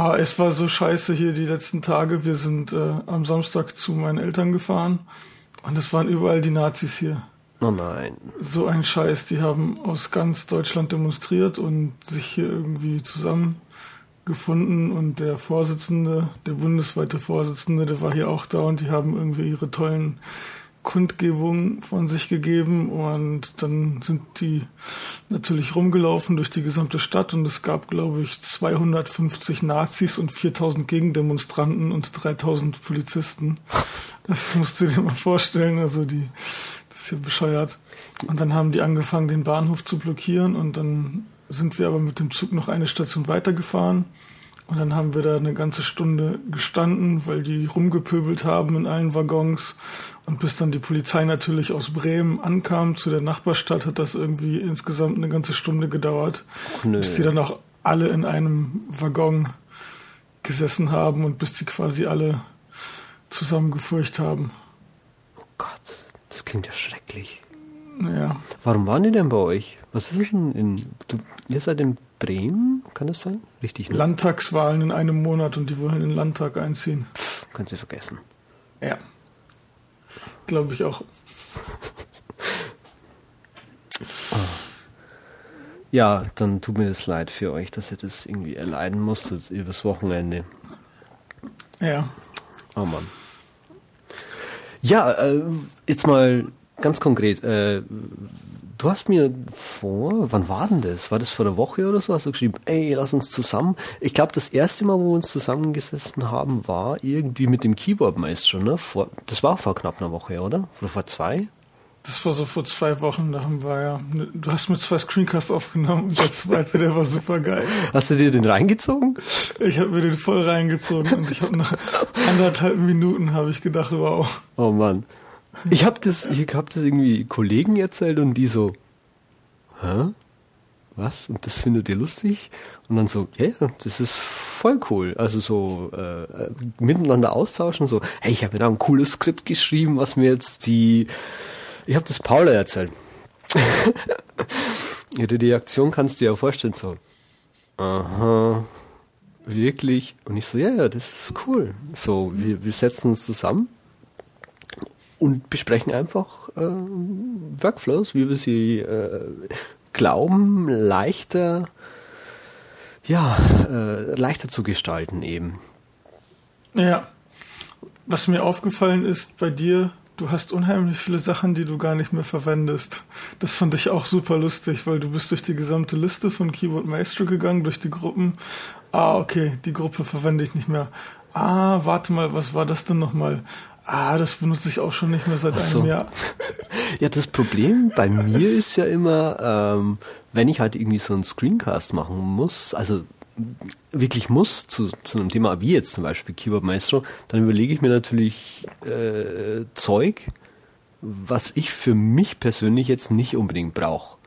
Oh, es war so scheiße hier die letzten Tage. Wir sind äh, am Samstag zu meinen Eltern gefahren und es waren überall die Nazis hier. Oh nein. So ein Scheiß. Die haben aus ganz Deutschland demonstriert und sich hier irgendwie zusammengefunden und der Vorsitzende, der bundesweite Vorsitzende, der war hier auch da und die haben irgendwie ihre tollen Kundgebung von sich gegeben und dann sind die natürlich rumgelaufen durch die gesamte Stadt und es gab, glaube ich, 250 Nazis und 4000 Gegendemonstranten und 3000 Polizisten. Das musst du dir mal vorstellen, also die, das ist ja bescheuert. Und dann haben die angefangen, den Bahnhof zu blockieren und dann sind wir aber mit dem Zug noch eine Station weitergefahren und dann haben wir da eine ganze Stunde gestanden, weil die rumgepöbelt haben in allen Waggons. Und bis dann die Polizei natürlich aus Bremen ankam zu der Nachbarstadt, hat das irgendwie insgesamt eine ganze Stunde gedauert. Nö. Bis die dann auch alle in einem Waggon gesessen haben und bis die quasi alle zusammengefurcht haben. Oh Gott, das klingt ja schrecklich. Ja. Warum waren die denn bei euch? Was ist denn in. Du, ihr seid in Bremen, kann das sein? Richtig, ne? Landtagswahlen in einem Monat und die wollen in den Landtag einziehen. Pff, können Sie vergessen. Ja. Glaube ich auch. oh. Ja, dann tut mir das leid für euch, dass ihr das irgendwie erleiden musstet übers Wochenende. Ja. Oh Mann. Ja, äh, jetzt mal ganz konkret. Äh, du hast mir vor, wann war denn das? War das vor einer Woche oder so? Hast du geschrieben, ey, lass uns zusammen. Ich glaube, das erste Mal, wo wir uns zusammengesessen haben, war irgendwie mit dem Keyboard-Maestro, ne? Vor, das war vor knapp einer Woche, oder? Oder vor zwei? Das war so vor zwei Wochen, da haben wir ja, du hast mit zwei Screencasts aufgenommen und der zweite, der war super geil. Hast du dir den reingezogen? Ich habe mir den voll reingezogen und ich habe nach anderthalb Minuten habe ich gedacht, wow. Oh Mann. Ich habe das, ich hab das irgendwie Kollegen erzählt und die so, hä? Was? Und das findet ihr lustig? Und dann so, ja, yeah, das ist voll cool. Also so äh, miteinander austauschen, so, hey, ich habe mir da ein cooles Skript geschrieben, was mir jetzt die, ich habe das Paula erzählt. Ihre Reaktion kannst du dir ja vorstellen, so, aha, wirklich? Und ich so, ja, ja, das ist cool. So, wir, wir setzen uns zusammen und besprechen einfach äh, Workflows, wie wir sie äh, glauben, leichter, ja, äh, leichter zu gestalten eben. Ja. Was mir aufgefallen ist bei dir, du hast unheimlich viele Sachen, die du gar nicht mehr verwendest. Das fand ich auch super lustig, weil du bist durch die gesamte Liste von Keyboard Maestro gegangen, durch die Gruppen. Ah, okay, die Gruppe verwende ich nicht mehr. Ah, warte mal, was war das denn nochmal? Ah, das benutze ich auch schon nicht mehr seit so. einem Jahr. Ja, das Problem bei mir ist ja immer, ähm, wenn ich halt irgendwie so einen Screencast machen muss, also wirklich muss zu, zu einem Thema wie jetzt zum Beispiel Keyboard Maestro, dann überlege ich mir natürlich äh, Zeug, was ich für mich persönlich jetzt nicht unbedingt brauche.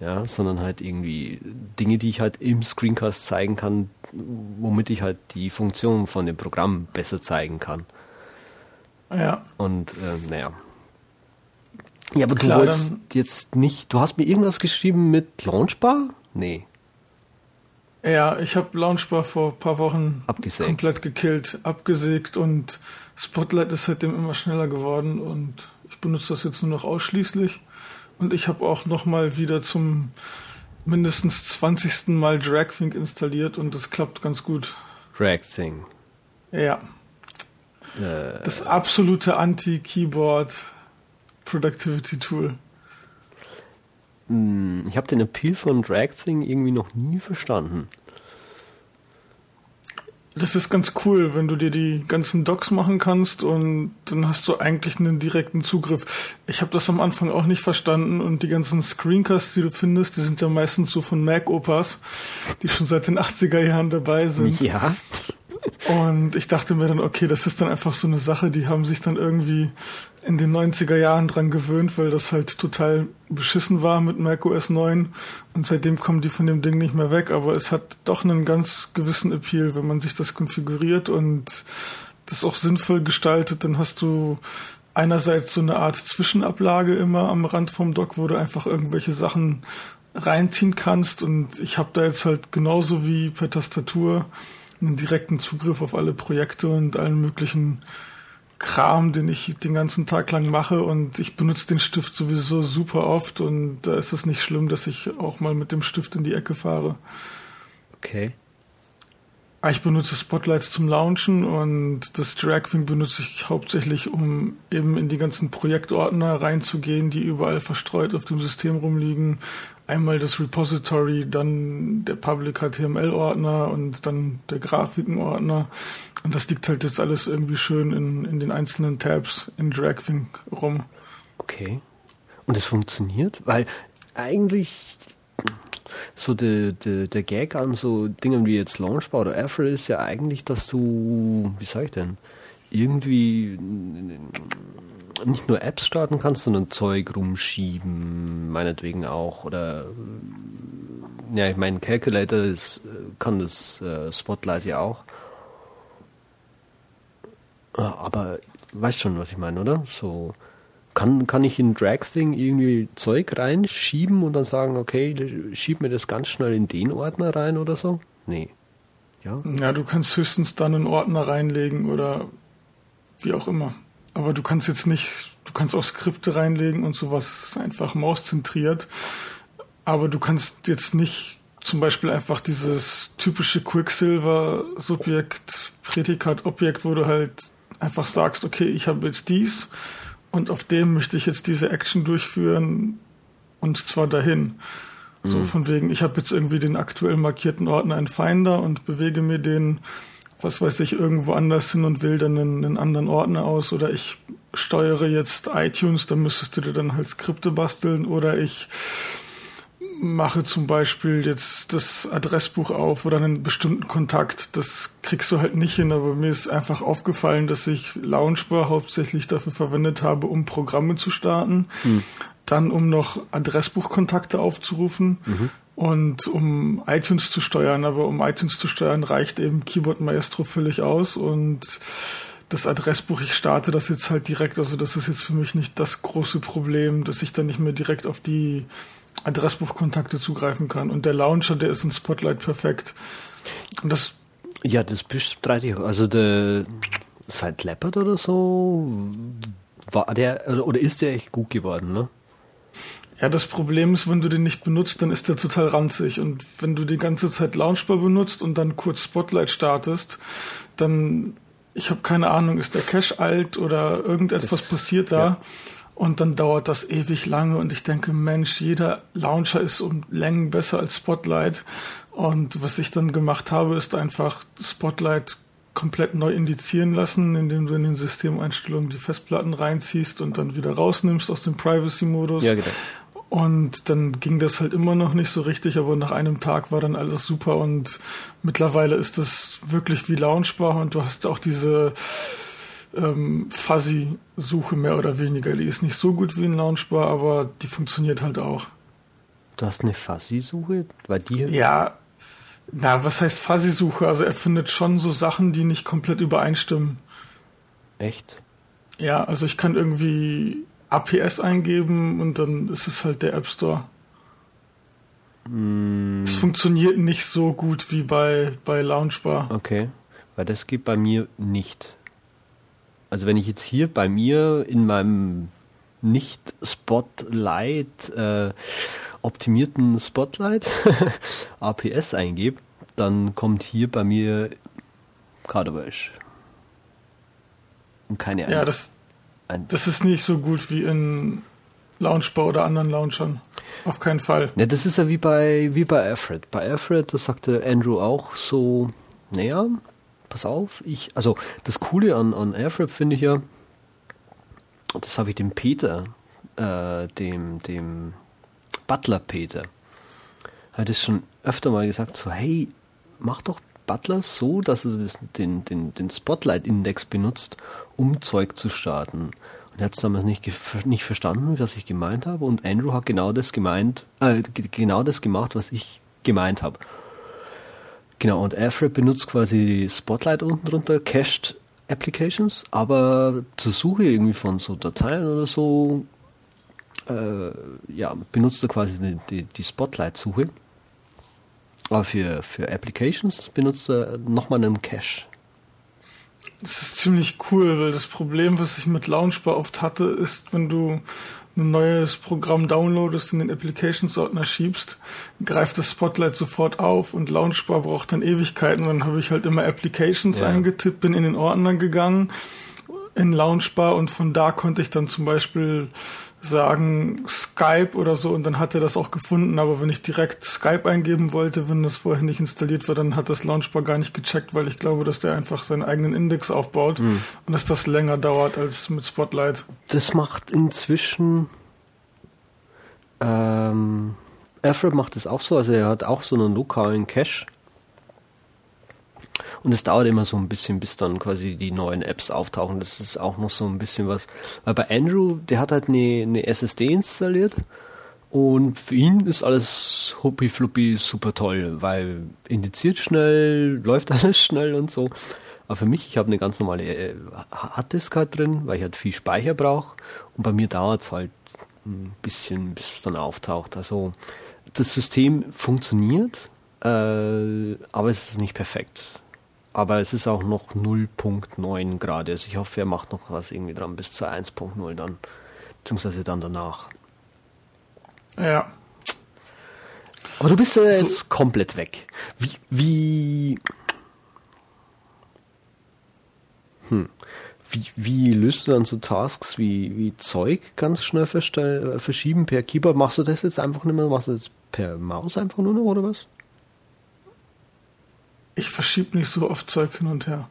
Ja, sondern halt irgendwie Dinge, die ich halt im Screencast zeigen kann, womit ich halt die Funktion von dem Programm besser zeigen kann. Ja. Und äh, naja. Ja, aber Klar, du wolltest jetzt nicht. Du hast mir irgendwas geschrieben mit Launchbar? Nee. Ja, ich habe Launchbar vor ein paar Wochen Abgesägt. komplett gekillt, abgesägt und Spotlight ist seitdem immer schneller geworden und ich benutze das jetzt nur noch ausschließlich. Und ich habe auch nochmal wieder zum mindestens 20. Mal DragThink installiert und das klappt ganz gut. DragThink. Ja. Äh, das absolute Anti-Keyboard Productivity Tool. Hm, ich habe den Appeal von DragThing irgendwie noch nie verstanden. Das ist ganz cool, wenn du dir die ganzen Docs machen kannst und dann hast du eigentlich einen direkten Zugriff. Ich habe das am Anfang auch nicht verstanden und die ganzen Screencasts, die du findest, die sind ja meistens so von Mac-Opas, die schon seit den 80er Jahren dabei sind. Ja. Und ich dachte mir dann, okay, das ist dann einfach so eine Sache, die haben sich dann irgendwie in den 90er Jahren dran gewöhnt, weil das halt total beschissen war mit macOS 9 und seitdem kommen die von dem Ding nicht mehr weg, aber es hat doch einen ganz gewissen Appeal, wenn man sich das konfiguriert und das auch sinnvoll gestaltet, dann hast du einerseits so eine Art Zwischenablage immer am Rand vom Dock, wo du einfach irgendwelche Sachen reinziehen kannst. Und ich habe da jetzt halt genauso wie per Tastatur einen direkten Zugriff auf alle Projekte und allen möglichen Kram, den ich den ganzen Tag lang mache und ich benutze den Stift sowieso super oft und da ist es nicht schlimm, dass ich auch mal mit dem Stift in die Ecke fahre. Okay. Ah, ich benutze Spotlights zum Launchen und das Dragwing benutze ich hauptsächlich, um eben in die ganzen Projektordner reinzugehen, die überall verstreut auf dem System rumliegen. Einmal das Repository, dann der Public HTML-Ordner und dann der Grafiken-Ordner. Und das liegt halt jetzt alles irgendwie schön in, in den einzelnen Tabs in Dragwing rum. Okay. Und es funktioniert? Weil eigentlich so de, de, der Gag an so Dingen wie jetzt Launchbar oder Airflow ist ja eigentlich, dass du, wie sag ich denn, irgendwie nicht nur Apps starten kannst, sondern Zeug rumschieben, meinetwegen auch. Oder ja, ich meine, Calculator ist, kann das äh, Spotlight ja auch. Ah, aber weißt schon, was ich meine, oder? So kann, kann ich in Drag-Thing irgendwie Zeug reinschieben und dann sagen, okay, schieb mir das ganz schnell in den Ordner rein oder so? Nee. Ja, ja du kannst höchstens dann einen Ordner reinlegen oder wie auch immer. Aber du kannst jetzt nicht, du kannst auch Skripte reinlegen und sowas, ist einfach mauszentriert. Aber du kannst jetzt nicht zum Beispiel einfach dieses typische Quicksilver-Subjekt, Prädikat-Objekt, wo du halt einfach sagst, okay, ich habe jetzt dies und auf dem möchte ich jetzt diese Action durchführen und zwar dahin. So mhm. von wegen, ich habe jetzt irgendwie den aktuell markierten Ordner in Finder und bewege mir den, was weiß ich, irgendwo anders hin und wähle dann einen, einen anderen Ordner aus oder ich steuere jetzt iTunes, da müsstest du dir dann halt Skripte basteln oder ich mache zum Beispiel jetzt das Adressbuch auf oder einen bestimmten Kontakt. Das kriegst du halt nicht hin, aber mir ist einfach aufgefallen, dass ich Launchbar hauptsächlich dafür verwendet habe, um Programme zu starten, hm. dann um noch Adressbuchkontakte aufzurufen mhm. und um iTunes zu steuern. Aber um iTunes zu steuern reicht eben Keyboard Maestro völlig aus und das Adressbuch, ich starte das jetzt halt direkt, also das ist jetzt für mich nicht das große Problem, dass ich dann nicht mehr direkt auf die Adressbuchkontakte zugreifen kann. Und der Launcher, der ist in Spotlight perfekt. Und das ja, das bestreite ich. Also der seit Leopard oder so war der oder ist der echt gut geworden, ne? Ja, das Problem ist, wenn du den nicht benutzt, dann ist der total ranzig. Und wenn du die ganze Zeit Launchbar benutzt und dann kurz Spotlight startest, dann, ich habe keine Ahnung, ist der Cache alt oder irgendetwas das, passiert da. Ja. Und dann dauert das ewig lange und ich denke, Mensch, jeder Launcher ist um Längen besser als Spotlight. Und was ich dann gemacht habe, ist einfach Spotlight komplett neu indizieren lassen, indem du in den Systemeinstellungen die Festplatten reinziehst und dann wieder rausnimmst aus dem Privacy-Modus. Ja, genau. Und dann ging das halt immer noch nicht so richtig, aber nach einem Tag war dann alles super und mittlerweile ist das wirklich wie launchbar und du hast auch diese ähm, Fuzzy-Suche mehr oder weniger. Die ist nicht so gut wie ein Launchbar, aber die funktioniert halt auch. Du hast eine Fuzzy-Suche bei dir? Ja, na, was heißt Fuzzy-Suche? Also er findet schon so Sachen, die nicht komplett übereinstimmen. Echt? Ja, also ich kann irgendwie APS eingeben und dann ist es halt der App Store. Mm. Es funktioniert nicht so gut wie bei, bei Launchbar. Okay, weil das geht bei mir nicht. Also wenn ich jetzt hier bei mir in meinem nicht Spotlight äh, optimierten Spotlight APS eingebe, dann kommt hier bei mir Cardaway. Und keine Ahnung. Ja, das, das ist nicht so gut wie in Launchbar oder anderen Launchern. Auf keinen Fall. Ja, das ist ja wie bei, wie bei Alfred. Bei Alfred, das sagte Andrew auch so, naja, pass auf, ich, also das Coole an, an Airfrap finde ich ja, das habe ich dem Peter, äh, dem, dem Butler Peter, hat es schon öfter mal gesagt, so, hey, mach doch Butler so, dass er das, den, den, den Spotlight-Index benutzt, um Zeug zu starten. Und er hat es damals nicht, nicht verstanden, was ich gemeint habe. Und Andrew hat genau das gemeint, äh, genau das gemacht, was ich gemeint habe. Genau, und Airfrap benutzt quasi Spotlight unten drunter, Cached Applications, aber zur Suche irgendwie von so Dateien oder so, äh, ja, benutzt er quasi die, die, die Spotlight-Suche. Aber für, für Applications benutzt er nochmal einen Cache. Das ist ziemlich cool, weil das Problem, was ich mit Launchbar oft hatte, ist, wenn du ein neues Programm downloadest, in den Applications-Ordner schiebst, greift das Spotlight sofort auf und Launchbar braucht dann Ewigkeiten. Dann habe ich halt immer Applications ja. eingetippt, bin in den Ordner gegangen, in Launchbar und von da konnte ich dann zum Beispiel sagen Skype oder so und dann hat er das auch gefunden, aber wenn ich direkt Skype eingeben wollte, wenn das vorher nicht installiert war, dann hat das Launchbar gar nicht gecheckt, weil ich glaube, dass der einfach seinen eigenen Index aufbaut mhm. und dass das länger dauert als mit Spotlight. Das macht inzwischen ähm, Alfred macht das auch so, also er hat auch so einen lokalen Cache und es dauert immer so ein bisschen, bis dann quasi die neuen Apps auftauchen. Das ist auch noch so ein bisschen was. Weil bei Andrew, der hat halt eine, eine SSD installiert. Und für ihn ist alles huppi fluppi super toll, weil indiziert schnell, läuft alles schnell und so. Aber für mich, ich habe eine ganz normale äh, Harddisk halt drin, weil ich halt viel Speicher brauche. Und bei mir dauert es halt ein bisschen, bis es dann auftaucht. Also das System funktioniert, äh, aber es ist nicht perfekt. Aber es ist auch noch 0.9 gerade. Also ich hoffe, er macht noch was irgendwie dran bis zu 1.0 dann. Beziehungsweise dann danach. Ja. Aber du bist ja jetzt so. komplett weg. Wie, wie, hm. Wie, wie löst du dann so Tasks wie, wie Zeug ganz schnell verschieben per Keyboard? Machst du das jetzt einfach nicht mehr? Machst du das per Maus einfach nur noch oder was? Ich verschiebe nicht so oft Zeug hin und her.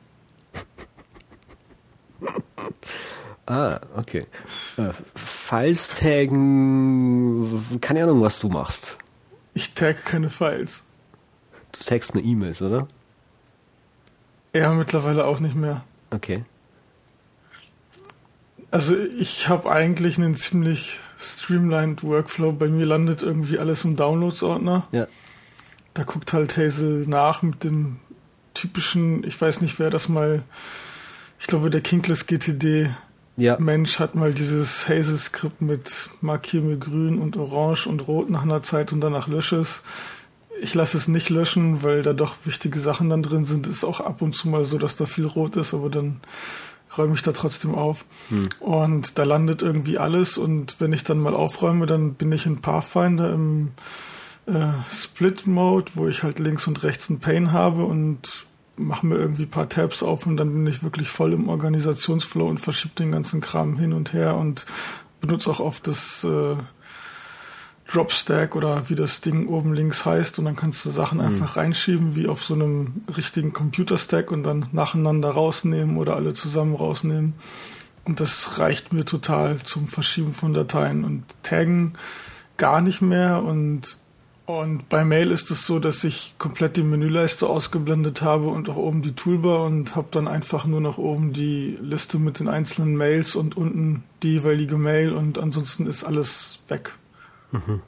ah, okay. Äh, Files taggen, keine Ahnung, was du machst. Ich tag keine Files. Du tagst nur E-Mails, oder? Ja, mittlerweile auch nicht mehr. Okay. Also ich habe eigentlich einen ziemlich streamlined Workflow. Bei mir landet irgendwie alles im Downloads-Ordner. Ja. Da guckt halt Hazel nach mit dem typischen, ich weiß nicht, wer das mal, ich glaube, der Kinkless GTD ja. Mensch hat mal dieses Hazel-Skript mit markier mir grün und orange und rot nach einer Zeit und danach lösche es. Ich lasse es nicht löschen, weil da doch wichtige Sachen dann drin sind. Ist auch ab und zu mal so, dass da viel rot ist, aber dann räume ich da trotzdem auf. Hm. Und da landet irgendwie alles und wenn ich dann mal aufräume, dann bin ich in Pathfinder im äh, Split-Mode, wo ich halt links und rechts ein Pane habe und mache mir irgendwie ein paar Tabs auf und dann bin ich wirklich voll im Organisationsflow und verschiebe den ganzen Kram hin und her und benutze auch oft das äh, Dropstack oder wie das Ding oben links heißt und dann kannst du Sachen mhm. einfach reinschieben wie auf so einem richtigen Computerstack und dann nacheinander rausnehmen oder alle zusammen rausnehmen. Und das reicht mir total zum Verschieben von Dateien und Taggen gar nicht mehr und und bei Mail ist es so, dass ich komplett die Menüleiste ausgeblendet habe und auch oben die Toolbar und habe dann einfach nur noch oben die Liste mit den einzelnen Mails und unten die jeweilige Mail und ansonsten ist alles weg. Mhm.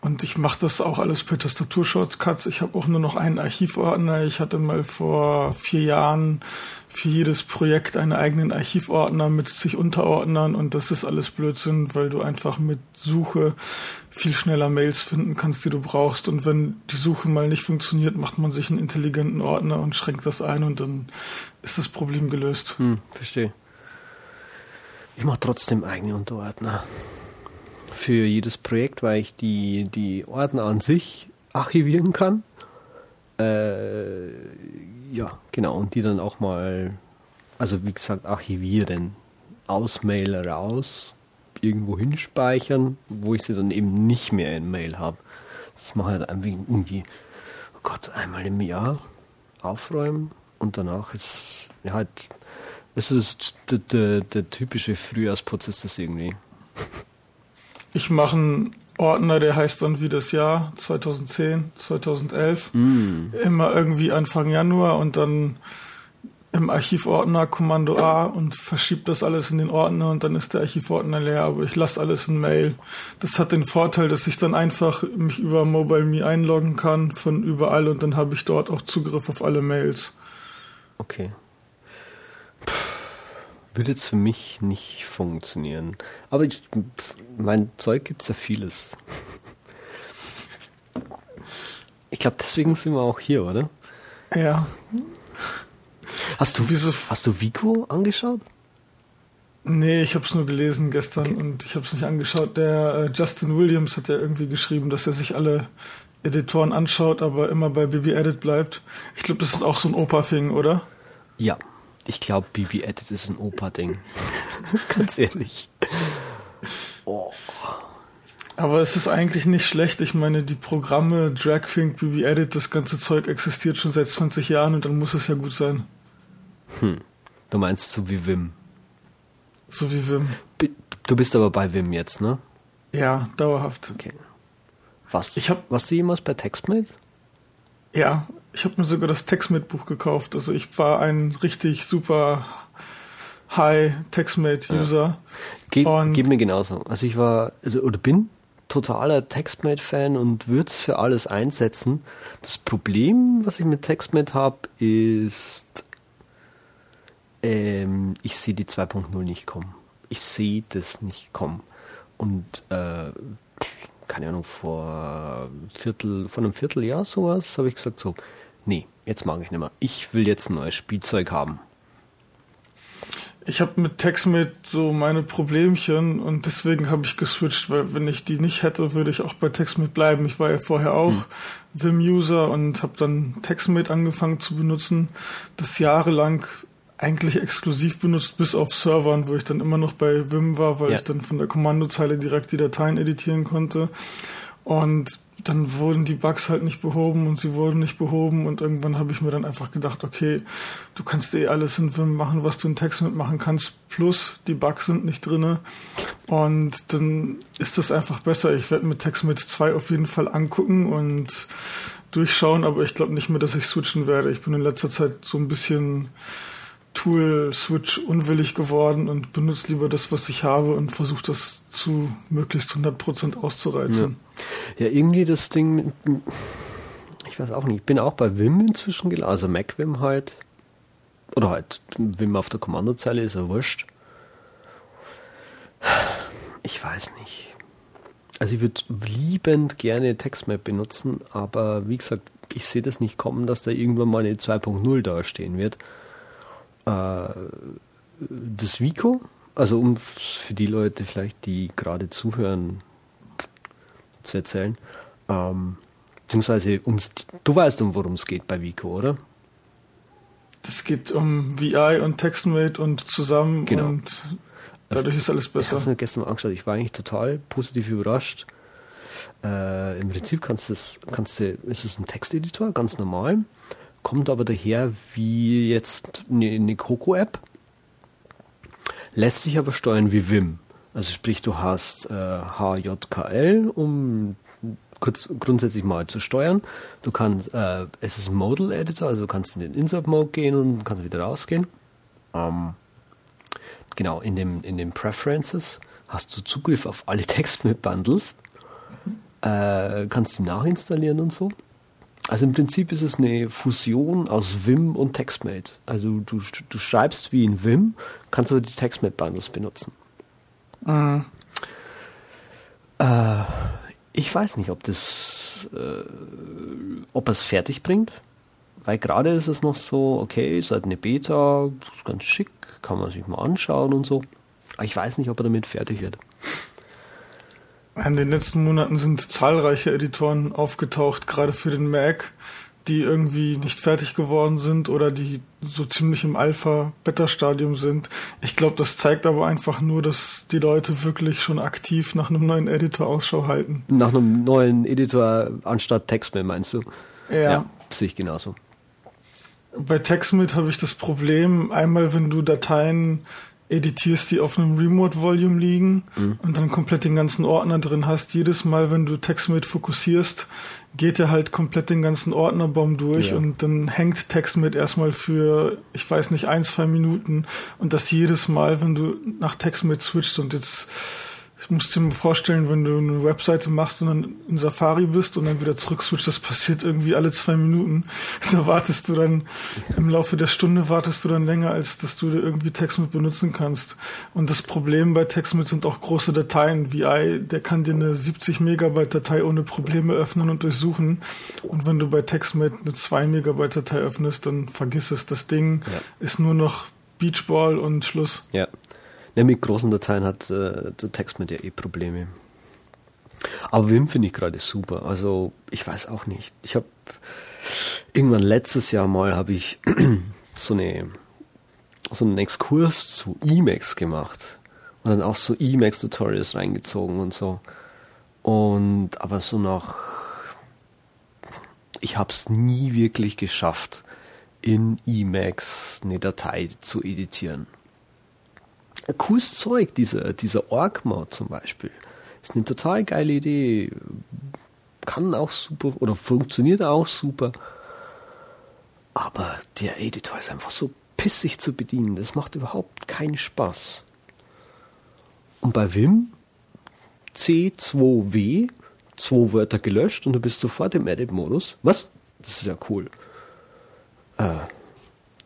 Und ich mache das auch alles per Tastaturshortcuts. Ich habe auch nur noch einen Archivordner. Ich hatte mal vor vier Jahren für jedes Projekt einen eigenen Archivordner mit zig Unterordnern und das ist alles Blödsinn, weil du einfach mit Suche viel schneller Mails finden kannst, die du brauchst. Und wenn die Suche mal nicht funktioniert, macht man sich einen intelligenten Ordner und schränkt das ein und dann ist das Problem gelöst. Hm, verstehe. Ich mache trotzdem eigene Unterordner für jedes Projekt, weil ich die, die Ordner an sich archivieren kann. Äh, ja, genau, und die dann auch mal, also wie gesagt, archivieren, aus Mail raus, irgendwo hinspeichern, wo ich sie dann eben nicht mehr in Mail habe. Das mache ich halt einfach irgendwie, oh Gott, einmal im Jahr aufräumen und danach ist ja halt, es ist der, der, der typische Frühjahrsprozess das irgendwie. Ich mache einen Ordner, der heißt dann wie das Jahr 2010, 2011. Mm. Immer irgendwie Anfang Januar und dann im Archivordner Kommando A und verschiebt das alles in den Ordner und dann ist der Archivordner leer, aber ich lasse alles in Mail. Das hat den Vorteil, dass ich dann einfach mich über MobileMe einloggen kann von überall und dann habe ich dort auch Zugriff auf alle Mails. Okay. Würde jetzt für mich nicht funktionieren. Aber ich, mein Zeug gibt es ja vieles. Ich glaube, deswegen sind wir auch hier, oder? Ja. Hast du, hast du Vico angeschaut? Nee, ich habe es nur gelesen gestern okay. und ich habe es nicht angeschaut. Der äh, Justin Williams hat ja irgendwie geschrieben, dass er sich alle Editoren anschaut, aber immer bei BB Edit bleibt. Ich glaube, das ist auch so ein Opa-Thing, oder? Ja, ich glaube, BB Edit ist ein Opa-Ding. Ganz ehrlich. Oh. Aber es ist eigentlich nicht schlecht. Ich meine, die Programme Dragfink, BB Edit, das ganze Zeug existiert schon seit 20 Jahren und dann muss es ja gut sein. Hm. Du meinst so wie Wim? So wie Wim. Du bist aber bei Wim jetzt, ne? Ja, dauerhaft. Okay. Was? Ich hab, warst du jemals bei TextMate? Ja, ich habe mir sogar das TextMate-Buch gekauft. Also ich war ein richtig super High TextMate-User. Ja. Geht, geht mir genauso. Also ich war, also oder bin totaler TextMate-Fan und würde es für alles einsetzen. Das Problem, was ich mit TextMate habe, ist, ähm, ich sehe die 2.0 nicht kommen. Ich sehe das nicht kommen. Und äh, keine Ahnung, vor Viertel, vor einem Vierteljahr sowas, habe ich gesagt so, nee, jetzt mag ich nicht mehr. Ich will jetzt ein neues Spielzeug haben. Ich habe mit TextMate so meine Problemchen und deswegen habe ich geswitcht, weil wenn ich die nicht hätte, würde ich auch bei TextMate bleiben. Ich war ja vorher auch hm. Vim-User und habe dann TextMate angefangen zu benutzen, das jahrelang eigentlich exklusiv benutzt, bis auf Servern, wo ich dann immer noch bei Vim war, weil ja. ich dann von der Kommandozeile direkt die Dateien editieren konnte. Und dann wurden die Bugs halt nicht behoben und sie wurden nicht behoben und irgendwann habe ich mir dann einfach gedacht, okay, du kannst eh alles in Vim machen, was du in Text mitmachen kannst, plus die Bugs sind nicht drinne und dann ist das einfach besser. Ich werde mit TextMate 2 auf jeden Fall angucken und durchschauen, aber ich glaube nicht mehr, dass ich switchen werde. Ich bin in letzter Zeit so ein bisschen Tool-Switch unwillig geworden und benutze lieber das, was ich habe und versuche das zu möglichst 100% auszureizen. Ja. ja, irgendwie das Ding, ich weiß auch nicht, ich bin auch bei Vim inzwischen gelandet, also MacVim halt, oder halt Vim auf der Kommandozeile ist ja wurscht. Ich weiß nicht. Also ich würde liebend gerne TextMap benutzen, aber wie gesagt, ich sehe das nicht kommen, dass da irgendwann mal eine 2.0 dastehen wird das Vico, also um für die Leute vielleicht, die gerade zuhören, zu erzählen, ähm, beziehungsweise ums, du weißt, um worum es geht bei Vico, oder? Es geht um VI und TextMate und zusammen genau. und dadurch also, ist alles besser. Ich habe mir gestern mal angeschaut, ich war eigentlich total positiv überrascht. Äh, Im Prinzip kannst du, kannst du, ist es ein Texteditor, ganz normal kommt aber daher wie jetzt eine, Coco-App, lässt sich aber steuern wie Vim. Also sprich, du hast äh, HJKL, um kurz grundsätzlich mal zu steuern. Du kannst, äh, es ist ein Modal Editor, also du kannst in den Insert Mode gehen und kannst wieder rausgehen. Ähm, genau, in dem, in den Preferences hast du Zugriff auf alle TextMap-Bundles, äh, kannst die nachinstallieren und so. Also im Prinzip ist es eine Fusion aus Vim und TextMate. Also du, du schreibst wie in Vim, kannst aber die TextMate-Bundles benutzen. Mhm. Äh, ich weiß nicht, ob das, äh, ob es fertig bringt, weil gerade ist es noch so, okay, ist halt eine Beta, ist ganz schick, kann man sich mal anschauen und so. Aber ich weiß nicht, ob er damit fertig wird. In den letzten Monaten sind zahlreiche Editoren aufgetaucht, gerade für den Mac, die irgendwie nicht fertig geworden sind oder die so ziemlich im Alpha-Beta-Stadium sind. Ich glaube, das zeigt aber einfach nur, dass die Leute wirklich schon aktiv nach einem neuen Editor Ausschau halten. Nach einem neuen Editor anstatt TextMate meinst du? Ja. ja sehe ich genauso. Bei TextMate habe ich das Problem, einmal wenn du Dateien editierst, die auf einem Remote-Volume liegen mhm. und dann komplett den ganzen Ordner drin hast. Jedes Mal, wenn du TextMate fokussierst, geht er halt komplett den ganzen Ordnerbaum durch ja. und dann hängt TextMate erstmal für, ich weiß nicht, ein, zwei Minuten und das jedes Mal, wenn du nach TextMate switcht und jetzt Ich muss dir mal vorstellen, wenn du eine Webseite machst und dann in Safari bist und dann wieder zurückswitcht, das passiert irgendwie alle zwei Minuten. Da wartest du dann, im Laufe der Stunde wartest du dann länger, als dass du irgendwie TextMate benutzen kannst. Und das Problem bei TextMate sind auch große Dateien. VI, der kann dir eine 70 Megabyte Datei ohne Probleme öffnen und durchsuchen. Und wenn du bei TextMate eine 2 Megabyte Datei öffnest, dann vergiss es. Das Ding ja. ist nur noch Beachball und Schluss. Ja. Ja, mit großen Dateien hat äh, der Text mit ja eh Probleme. Aber Wim finde ich gerade super. Also ich weiß auch nicht. Ich habe irgendwann letztes Jahr mal habe ich so eine so einen Exkurs zu Emacs gemacht und dann auch so Emacs Tutorials reingezogen und so. Und aber so nach ich habe es nie wirklich geschafft in Emacs eine Datei zu editieren cooles Zeug, dieser, dieser Org-Mod zum Beispiel. Ist eine total geile Idee. Kann auch super oder funktioniert auch super. Aber der Editor ist einfach so pissig zu bedienen. Das macht überhaupt keinen Spaß. Und bei Vim C2W, zwei Wörter gelöscht und du bist sofort im Edit-Modus. Was? Das ist ja cool. Äh,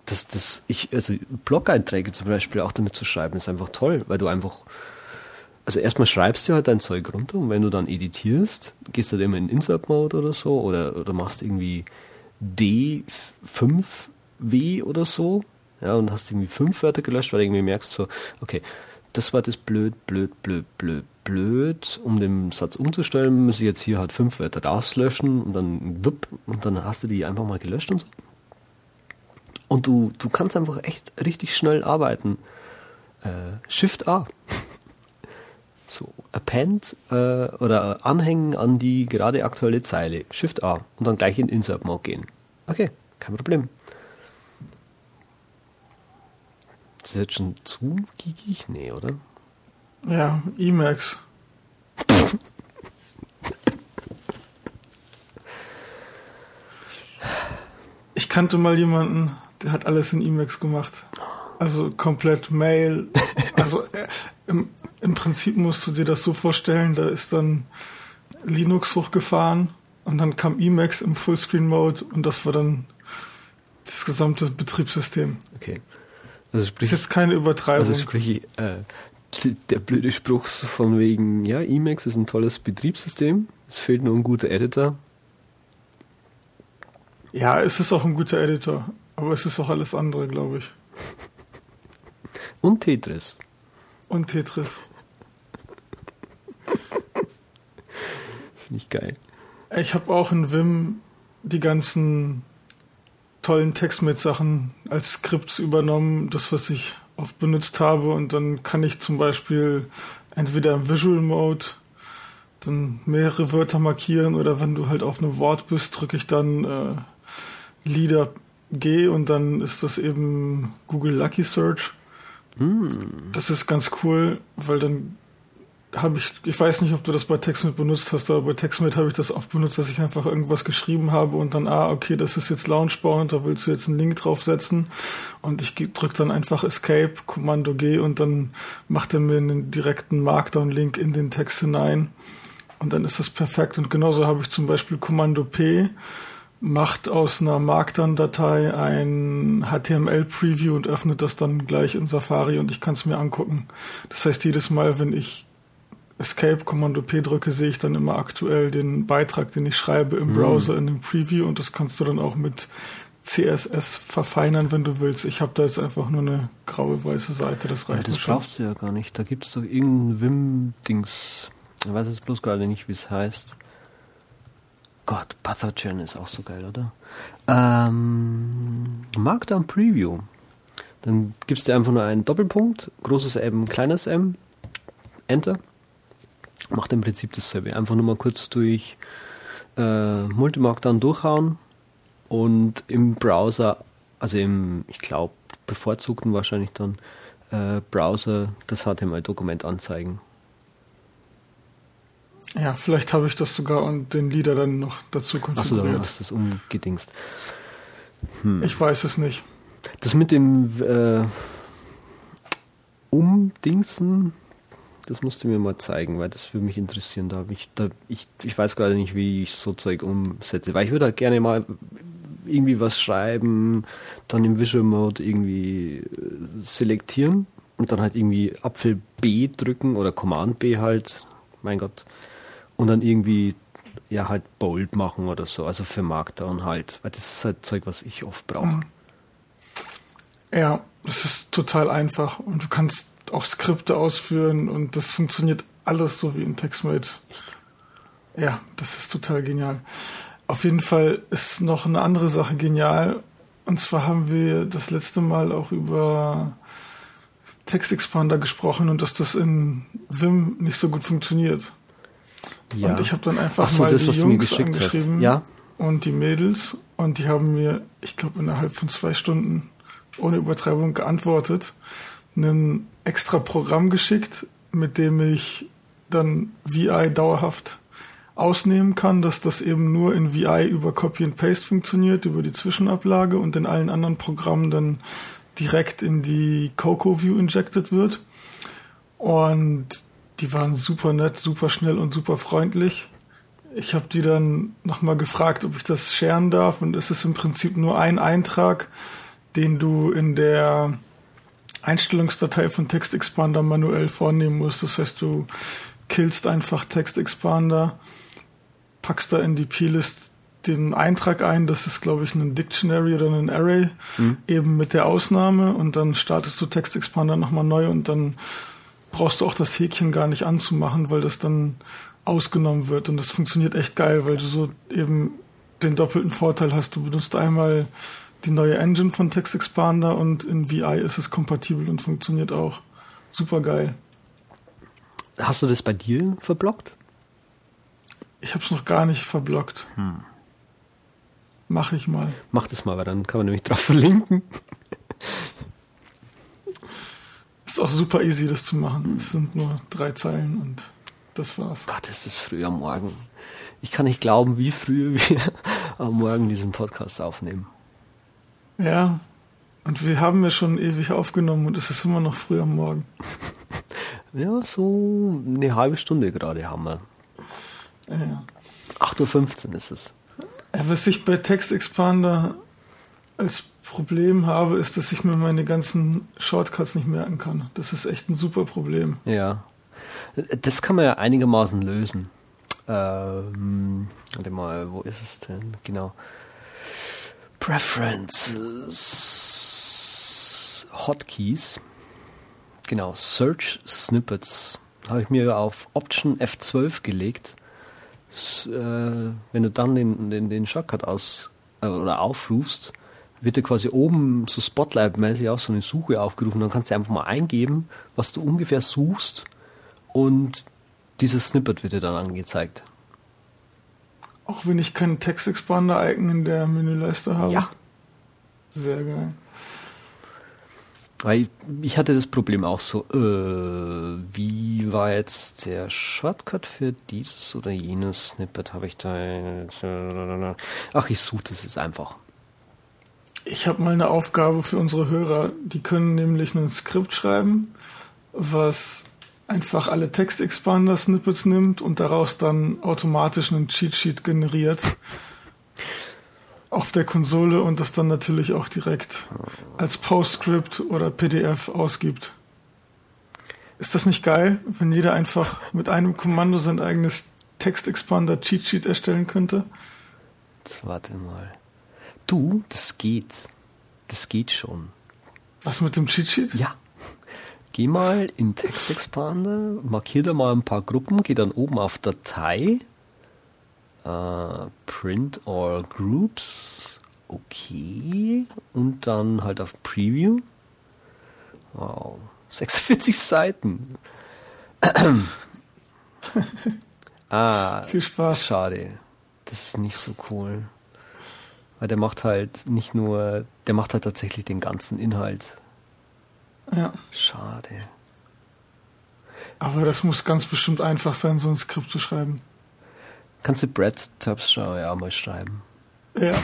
das, das, ich, also Blog-Einträge zum Beispiel auch damit zu schreiben, ist einfach toll, weil du einfach, also erstmal schreibst du halt dein Zeug runter und wenn du dann editierst, gehst du halt immer in Insert-Mode oder so oder, oder machst irgendwie D5W oder so, ja, und hast irgendwie fünf Wörter gelöscht, weil du irgendwie merkst so, okay, das Wort ist blöd, blöd, blöd, blöd, blöd. Um den Satz umzustellen, muss ich jetzt hier halt fünf Wörter rauslöschen und dann wupp, und dann hast du die einfach mal gelöscht und so. Und du, du kannst einfach echt richtig schnell arbeiten. Äh, Shift A. so, append äh, oder anhängen an die gerade aktuelle Zeile. Shift A. Und dann gleich in Insert Mode gehen. Okay, kein Problem. Das ist jetzt schon zu gigig? Nee, oder? Ja, Emacs. ich kannte mal jemanden, der hat alles in Emacs gemacht. Also komplett Mail. Also äh, im, im Prinzip musst du dir das so vorstellen, da ist dann Linux hochgefahren und dann kam Emacs im Fullscreen-Mode und das war dann das gesamte Betriebssystem. Okay. Also sprich, das ist jetzt keine Übertreibung. Also sprich, äh, der blöde Spruch von wegen, ja, Emacs ist ein tolles Betriebssystem, es fehlt nur ein guter Editor. Ja, es ist auch ein guter Editor. Aber es ist auch alles andere, glaube ich. Und Tetris. Und Tetris. Finde ich geil. Ich habe auch in Vim die ganzen tollen Textmate-Sachen als Skripts übernommen, das, was ich oft benutzt habe. Und dann kann ich zum Beispiel entweder im Visual Mode dann mehrere Wörter markieren oder wenn du halt auf einem Wort bist, drücke ich dann äh, Leader gehe und dann ist das eben Google Lucky Search. Mm. Das ist ganz cool, weil dann habe ich, ich weiß nicht, ob du das bei TextMate benutzt hast, aber bei TextMate habe ich das oft benutzt, dass ich einfach irgendwas geschrieben habe und dann, ah, okay, das ist jetzt Launchbound, da willst du jetzt einen Link draufsetzen und ich drücke dann einfach Escape, Kommando G und dann macht er mir einen direkten Markdown-Link in den Text hinein und dann ist das perfekt und genauso habe ich zum Beispiel Kommando P, macht aus einer Markdown-Datei ein HTML-Preview und öffnet das dann gleich in Safari und ich kann es mir angucken. Das heißt, jedes Mal, wenn ich Escape Kommando P drücke, sehe ich dann immer aktuell den Beitrag, den ich schreibe im mhm. Browser in dem Preview und das kannst du dann auch mit CSS verfeinern, wenn du willst. Ich habe da jetzt einfach nur eine graue weiße Seite, das reicht ja, Das brauchst du ja gar nicht. Da gibt es doch irgendein Vim-Dings. Ich weiß jetzt bloß gerade nicht, wie es heißt. Gott, Pathogen ist auch so geil, oder? Ähm, Markdown Preview. Dann gibst du einfach nur einen Doppelpunkt, großes M, kleines M, Enter. Macht im Prinzip dasselbe. Einfach nur mal kurz durch äh, Multimarkdown durchhauen und im Browser, also im, ich glaube, bevorzugten wahrscheinlich dann äh, Browser das HTML-Dokument anzeigen. Ja, vielleicht habe ich das sogar und den Lieder dann noch dazu konfiguriert. Achso, du hast das umgedingst. Hm. Ich weiß es nicht. Das mit dem äh, Umdingsen, Das musst du mir mal zeigen, weil das würde mich interessieren. Da ich, da, ich, ich weiß gerade nicht, wie ich so Zeug umsetze. Weil ich würde halt gerne mal irgendwie was schreiben, dann im Visual Mode irgendwie äh, selektieren und dann halt irgendwie Apfel B drücken oder Command B halt, mein Gott. Und dann irgendwie ja halt bold machen oder so, also für Markdown halt, weil das ist halt Zeug, was ich oft brauche. Mhm. Ja, das ist total einfach und du kannst auch Skripte ausführen und das funktioniert alles so wie in TextMate. Ja, das ist total genial. Auf jeden Fall ist noch eine andere Sache genial. Und zwar haben wir das letzte Mal auch über Textexpander gesprochen und dass das in Vim nicht so gut funktioniert. Ja. Und ich habe dann einfach so, mal das, die Jungs angeschrieben ja? und die Mädels und die haben mir, ich glaube, innerhalb von zwei Stunden ohne Übertreibung geantwortet, ein extra Programm geschickt, mit dem ich dann VI dauerhaft ausnehmen kann, dass das eben nur in VI über Copy and Paste funktioniert, über die Zwischenablage und in allen anderen Programmen dann direkt in die Coco View injected wird. Und die waren super nett, super schnell und super freundlich. Ich habe die dann nochmal gefragt, ob ich das scheren darf und es ist im Prinzip nur ein Eintrag, den du in der Einstellungsdatei von TextExpander manuell vornehmen musst. Das heißt, du killst einfach TextExpander, packst da in die P-List den Eintrag ein, das ist glaube ich ein Dictionary oder ein Array, mhm. eben mit der Ausnahme und dann startest du TextExpander nochmal neu und dann brauchst du auch das Häkchen gar nicht anzumachen, weil das dann ausgenommen wird und das funktioniert echt geil, weil du so eben den doppelten Vorteil hast. Du benutzt einmal die neue Engine von TextExpander und in VI ist es kompatibel und funktioniert auch super geil. Hast du das bei dir verblockt? Ich habe es noch gar nicht verblockt. Hm. Mache ich mal. Mach das mal, weil dann kann man nämlich drauf verlinken. Ist auch super easy, das zu machen. Es sind nur drei Zeilen und das war's. Gott, ist das früh am Morgen. Ich kann nicht glauben, wie früh wir am Morgen diesen Podcast aufnehmen. Ja, und wir haben ja schon ewig aufgenommen und es ist immer noch früh am Morgen. ja, so eine halbe Stunde gerade haben wir. Ja. 8.15 Uhr ist es. Ja, was ich bei TextExpander als Problem habe, ist, dass ich mir meine ganzen Shortcuts nicht merken kann. Das ist echt ein super Problem. Ja. Das kann man ja einigermaßen lösen. Ähm, warte mal, wo ist es denn? Genau. Preferences. Hotkeys. Genau, Search Snippets. Habe ich mir auf Option F12 gelegt. S äh, wenn du dann den, den, den Shortcut aus äh, oder aufrufst, wird dir quasi oben so Spotlight-mäßig auch so eine Suche aufgerufen. Dann kannst du einfach mal eingeben, was du ungefähr suchst und dieses Snippet wird dir dann angezeigt. Auch wenn ich keinen Text-Expander-Icon in der Menüleiste habe? Ja. Sehr geil. Weil ich hatte das Problem auch so, äh, wie war jetzt der Shortcut für dieses oder jenes Snippet? Habe ich da. Ach, ich suche das jetzt einfach. Ich habe mal eine Aufgabe für unsere Hörer. Die können nämlich ein Skript schreiben, was einfach alle Text-Expander-Snippets nimmt und daraus dann automatisch einen Cheat-Sheet generiert auf der Konsole und das dann natürlich auch direkt als Postscript oder PDF ausgibt. Ist das nicht geil, wenn jeder einfach mit einem Kommando sein eigenes Text-Expander Cheat-Sheet erstellen könnte? Jetzt warte mal. Du, das geht. Das geht schon. Was mit dem Cheat-Sheet? Ja. Geh mal in Text Expander, markier da mal ein paar Gruppen, geh dann oben auf Datei, äh, Print All Groups, okay, und dann halt auf Preview. Wow, 46 Seiten. ah, viel Spaß. Schade, das ist nicht so cool. Weil der macht halt nicht nur, der macht halt tatsächlich den ganzen Inhalt ja. Schade. Aber das muss ganz bestimmt einfach sein, so ein Skript zu schreiben. Kannst du Brad Terpstra ja mal schreiben. Ja.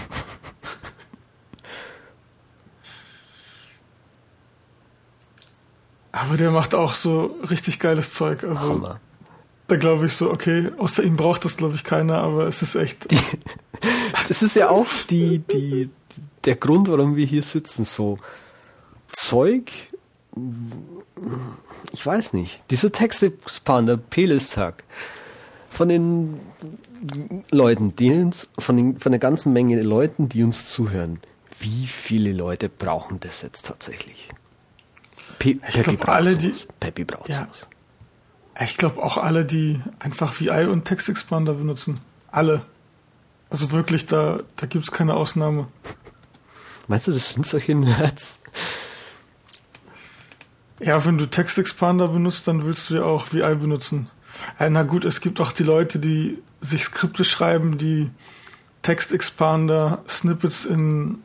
Aber der macht auch so richtig geiles Zeug. Also Hammer. Da glaube ich so, okay, außer ihm braucht das glaube ich keiner, aber es ist echt. Das ist ja auch die, die, der Grund, warum wir hier sitzen. So Zeug, ich weiß nicht. Dieser Textexpander, Pelistag, von den Leuten, die uns, von, den, von der ganzen Menge Leuten, die uns zuhören, wie viele Leute brauchen das jetzt tatsächlich? Pe Peppy glaub, braucht alle, die- Peppy braucht Ja. sowas. Ich glaube auch alle, die einfach VI und Textexpander benutzen. Alle. Also wirklich, da, da gibt's keine Ausnahme. Meinst du, das sind solche Nerds? Ja, wenn du Textexpander benutzt, dann willst du ja auch VI benutzen. Äh, na gut, es gibt auch die Leute, die sich Skripte schreiben, die Textexpander Snippets in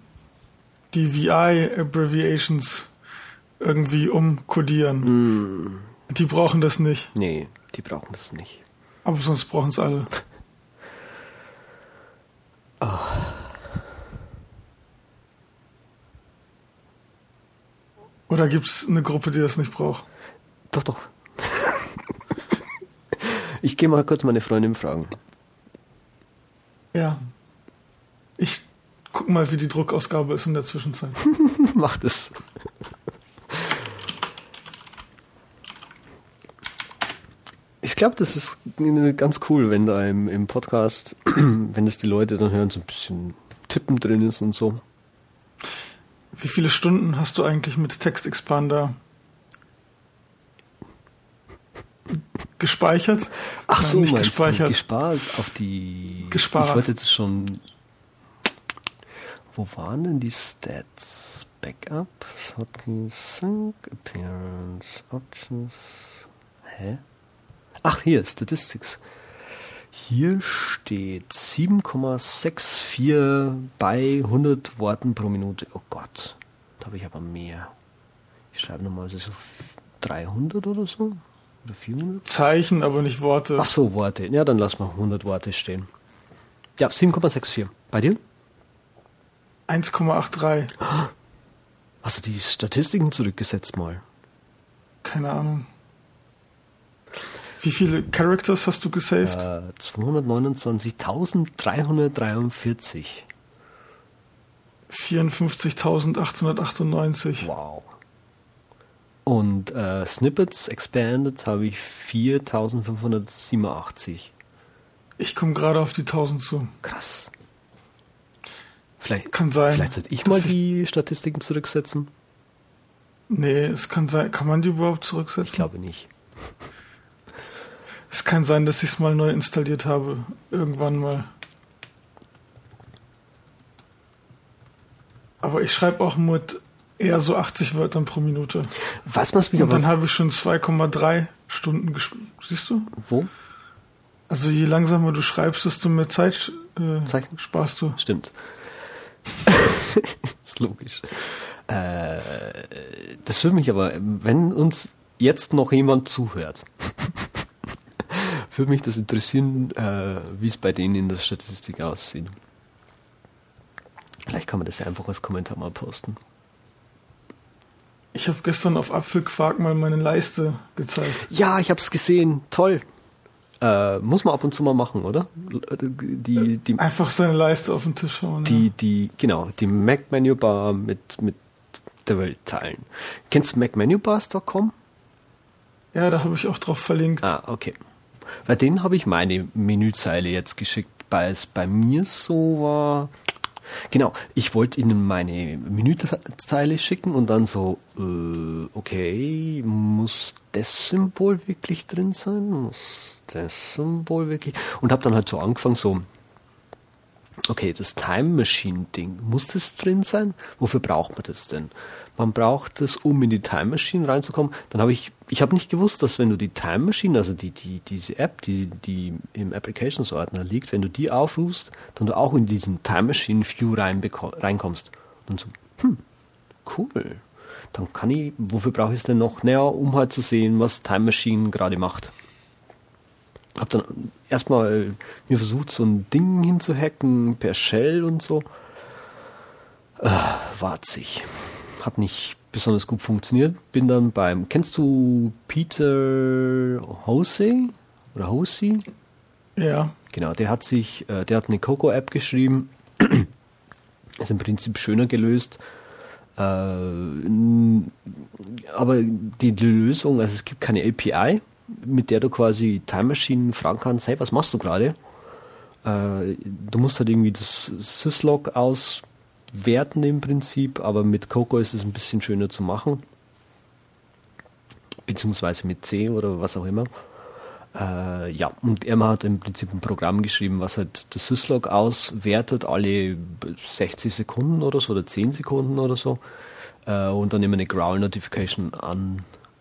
die VI-Abbreviations irgendwie umkodieren. Die brauchen das nicht, Nee, die brauchen das nicht. aber sonst brauchen es alle. Oder gibt's eine Gruppe, die das nicht braucht? Doch, doch. ich gehe mal kurz meine Freundin fragen. Ja. Ich guck mal, wie die Druckausgabe ist in der Zwischenzeit. Mach das. Ich glaube, das ist ganz cool, wenn da im, im Podcast, wenn das die Leute dann hören, so ein bisschen Tippen drin ist und so. Wie viele Stunden hast du eigentlich mit Textexpander gespeichert? Ach Nein, so, nicht gespeichert. gespart auf die... Gespart. Ich wollte jetzt schon... Wo waren denn die Stats? Backup, Hotkey, Sync, Appearance, Options... Hä? Ach, hier, Statistics. Hier steht 7,64 bei 100 Worten pro Minute. Oh Gott, da habe ich aber mehr. Ich schreibe nochmal so 300 oder so. Oder 400? Zeichen, aber nicht Worte. Ach so, Worte. Ja, dann lass mal 100 Worte stehen. Ja, 7,64. Bei dir? 1,83. Hast du die Statistiken zurückgesetzt mal? Keine Ahnung. Wie viele Characters hast du gesaved? Äh, 229.343. 54.898. Wow. Und äh, Snippets Expanded habe ich 4.587. Ich komme gerade auf die 1000 zu. Krass. Vielleicht, Kann sein. vielleicht sollte ich mal ich- die Statistiken zurücksetzen. Nee, es kann sein. Kann man die überhaupt Ich zurücksetzen? glaube nicht. Es kann sein, dass ich es mal neu installiert habe. Irgendwann mal. Aber ich schreibe auch mit eher so 80 Wörtern pro Minute. Was was mich Und aber... dann habe ich schon 2,3 Stunden gespielt. Siehst du? wo? Also je langsamer du schreibst, desto mehr Zeit äh, sparst du. Stimmt. ist logisch. Äh, das würde mich aber, wenn uns jetzt noch jemand zuhört, würde mich das interessieren, äh, wie es bei denen in der Statistik aussieht. Vielleicht kann man das ja einfach als Kommentar mal posten. Ich habe gestern auf Apfelquark mal meine Leiste gezeigt. Ja, ich habe es gesehen. Toll. Äh, muss man ab und zu mal machen, oder? Die, die, Einfach seine Leiste auf den Tisch hauen. die, ja. die, genau, die Mac Menu Bar mit, mit der Welt teilen. Kennst du macmenubars.com? ja, da habe ich auch drauf verlinkt. Ah, okay. Bei denen habe ich meine Menüzeile jetzt geschickt, weil es bei mir so war. Genau, ich wollte ihnen meine Menüzeile schicken und dann so, äh, okay, muss das Symbol wirklich drin sein? Muss das Symbol wirklich? Und habe dann halt so angefangen, so, okay, das Time Machine Ding, muss das drin sein? Wofür braucht man das denn? Man braucht es, um in die Time Machine reinzukommen. Dann habe ich, ich habe nicht gewusst, dass wenn du die Time Machine, also die, die, diese App, die, die im Applications Ordner liegt, wenn du die aufrufst, dann du auch in diesen Time Machine View reinkommst. Und so, hm, cool. Dann kann ich, wofür brauche ich es denn noch? Naja, um halt zu sehen, was Time Machine gerade macht hab dann erstmal mir versucht, so ein Ding hinzuhacken per Shell und so. Äh, watzig. hat nicht besonders gut funktioniert. Bin dann beim, kennst du Peter Hosey oder Hosey? Ja. Genau, der hat sich, äh, der hat eine Coco-App geschrieben. ist im Prinzip schöner gelöst. Äh, aber die Lösung, also es gibt keine API, mit der du quasi Time Machine fragen kannst, hey, was machst du gerade? Äh, du musst halt irgendwie das Syslog auswerten im Prinzip, aber mit Coco ist es ein bisschen schöner zu machen. Beziehungsweise mit C oder was auch immer. Äh, ja, und er hat im Prinzip ein Programm geschrieben, was halt das Syslog auswertet, alle 60 Sekunden oder so, oder 10 Sekunden oder so, äh, und dann immer eine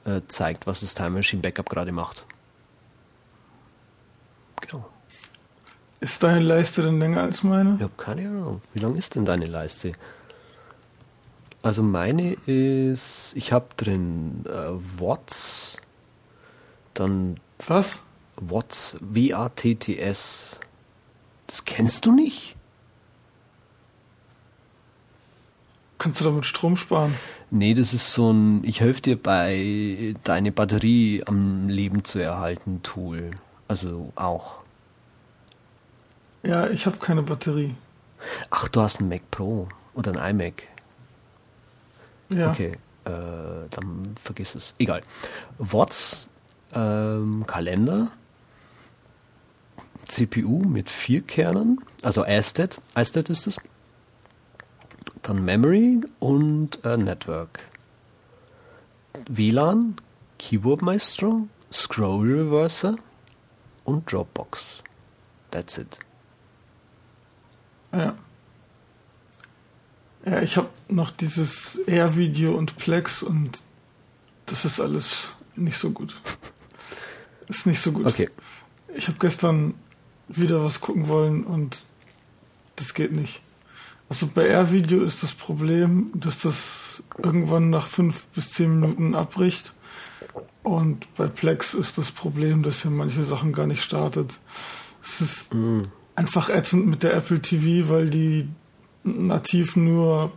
Growl-Notification anzeigt, was das Time Machine Backup gerade macht. Genau. Ist deine Leiste denn länger als meine? Ja, keine Ahnung. Wie lang ist denn deine Leiste? Also meine ist, ich habe drin äh, Watts, dann was? Watts, W-A-T-T-S. Das kennst du nicht? Kannst du damit Strom sparen? Nee, das ist so ein, ich helfe dir bei deine Batterie am Leben zu erhalten Tool. Also auch. Ja, ich habe keine Batterie. Ach, du hast einen Mac Pro oder ein iMac. Ja. Okay, äh, dann vergiss es. Egal. Watts ähm, Kalender, CPU mit vier Kernen, also ASTED, ASTED ist es, dann Memory und äh, Network. WLAN, Keyboard Maestro, Scroll Reverser und Dropbox. That's it. Ja. Ja, ich habe noch dieses Air-Video und Plex und das ist alles nicht so gut. Ist nicht so gut. Okay. Ich habe gestern wieder was gucken wollen und das geht nicht. Also bei R-Video ist das Problem, dass das irgendwann nach fünf bis zehn Minuten abbricht. Und bei Plex ist das Problem, dass er manche Sachen gar nicht startet. Es ist mm. einfach ätzend mit der Apple TV, weil die nativ nur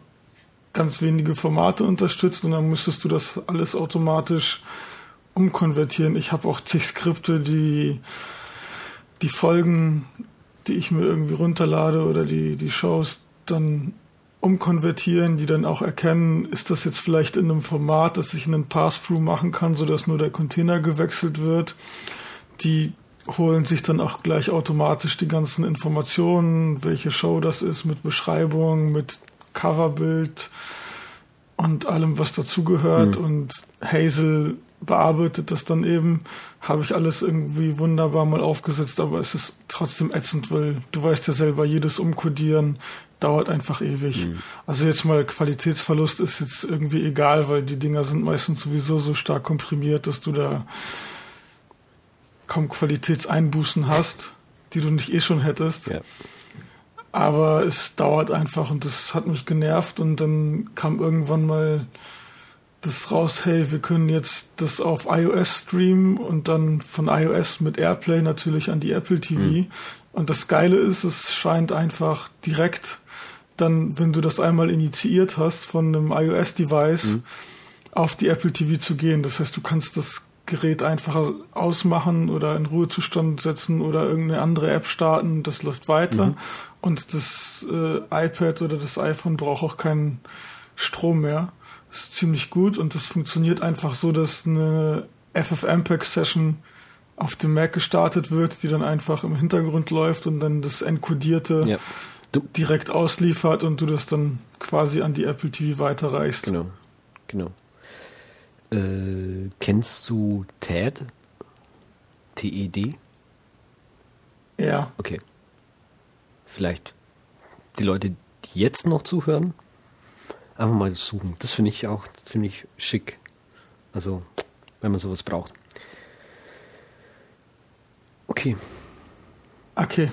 ganz wenige Formate unterstützt und dann müsstest du das alles automatisch umkonvertieren. Ich habe auch zig Skripte, die die Folgen, die ich mir irgendwie runterlade oder die, die Shows dann umkonvertieren, die dann auch erkennen, ist das jetzt vielleicht in einem Format, dass ich einen Pass-Through machen kann, sodass nur der Container gewechselt wird. Die holen sich dann auch gleich automatisch die ganzen Informationen, welche Show das ist, mit Beschreibung, mit Coverbild und allem, was dazugehört. Mhm. Und Hazel bearbeitet das dann eben, habe ich alles irgendwie wunderbar mal aufgesetzt, aber es ist trotzdem ätzend, weil du weißt ja selber, jedes Umkodieren dauert einfach ewig. Mhm. Also jetzt mal Qualitätsverlust ist jetzt irgendwie egal, weil die Dinger sind meistens sowieso so stark komprimiert, dass du da kaum Qualitätseinbußen hast, die du nicht eh schon hättest. Ja. Aber es dauert einfach und das hat mich genervt und dann kam irgendwann mal das raus, hey, wir können jetzt das auf iOS streamen und dann von iOS mit Airplay natürlich an die Apple TV. Mhm. Und das Geile ist, es scheint einfach direkt dann, wenn du das einmal initiiert hast von einem iOS-Device, mhm. auf die Apple TV zu gehen. Das heißt, du kannst das Gerät einfach ausmachen oder in Ruhezustand setzen oder irgendeine andere App starten. Das läuft weiter. Mhm. Und das äh, iPad oder das iPhone braucht auch keinen Strom mehr ist ziemlich gut und das funktioniert einfach so, dass eine FFmpeg-Session auf dem Mac gestartet wird, die dann einfach im Hintergrund läuft und dann das Encodierte ja. Direkt ausliefert und du das dann quasi an die Apple TV weiterreichst. Genau, genau. Äh, kennst du TED? T-E-D? Ja. Okay. Vielleicht die Leute, die jetzt noch zuhören, einfach mal suchen. Das finde ich auch ziemlich schick. Also, wenn man sowas braucht. Okay. Okay.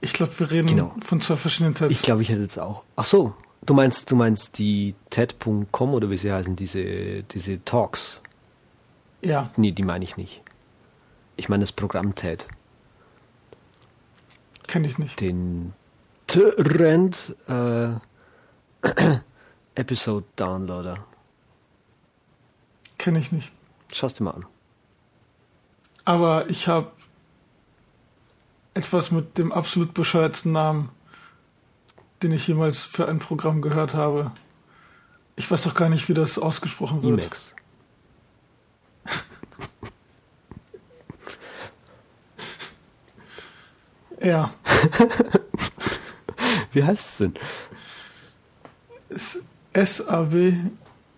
Ich glaube, wir reden genau. von zwei verschiedenen TEDs. Ich glaube, ich hätte jetzt auch. Ach so, du meinst, du meinst die TED.com oder wie sie heißen, diese, diese Talks? Ja. Nee, die meine ich nicht. Ich meine das Programm TED. Kenne ich nicht. Den Trend äh, Episode Downloader. Kenne ich nicht. Schau's dir mal an. Aber ich habe etwas mit dem absolut bescheuertsten Namen, den ich jemals für ein Programm gehört habe. Ich weiß doch gar nicht, wie das ausgesprochen wird. Emacs. Ja, Wie heißt es denn? S- SAB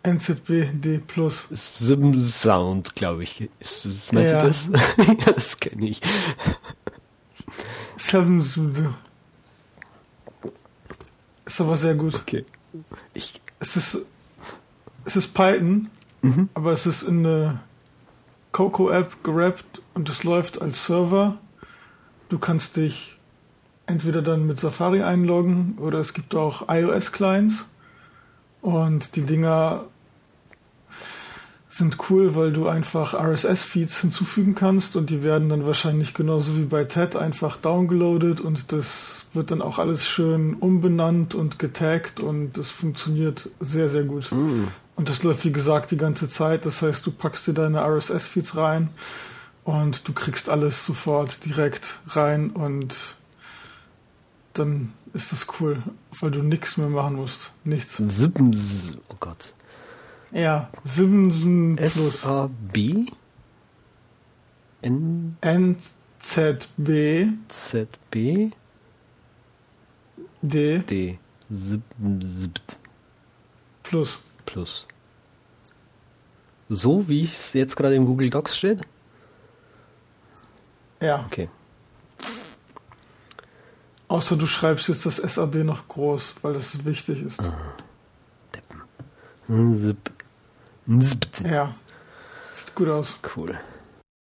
NZB D Plus. Sim Sound, glaube ich. Ist, meinst Ja. du das? das kenne ich. Samsude. Ist aber sehr gut. Okay. Ich, Es ist, es ist Python, aber es ist in eine Coco-App gerappt und es läuft als Server. Du kannst dich entweder dann mit Safari einloggen oder es gibt auch iOS-Clients und die Dinger sind cool, weil du einfach RSS-Feeds hinzufügen kannst und die werden dann wahrscheinlich genauso wie bei TED einfach downgeloadet und das wird dann auch alles schön umbenannt und getaggt und das funktioniert sehr, sehr gut. Und das läuft wie gesagt die ganze Zeit. Das heißt, du packst dir deine RSS-Feeds rein und du kriegst alles sofort direkt rein und dann ist das cool, weil du nichts mehr machen musst. Nichts. Sim, oh Gott. Ja, Simson Plus. S-A-B? NZB N-Z-B? D D. Zip, zipt. Plus. Plus. So wie es jetzt gerade im Google Docs steht? Ja, Okay. außer du schreibst jetzt das SAB noch groß, weil das wichtig ist. Zip. Ja, sieht gut aus. Cool.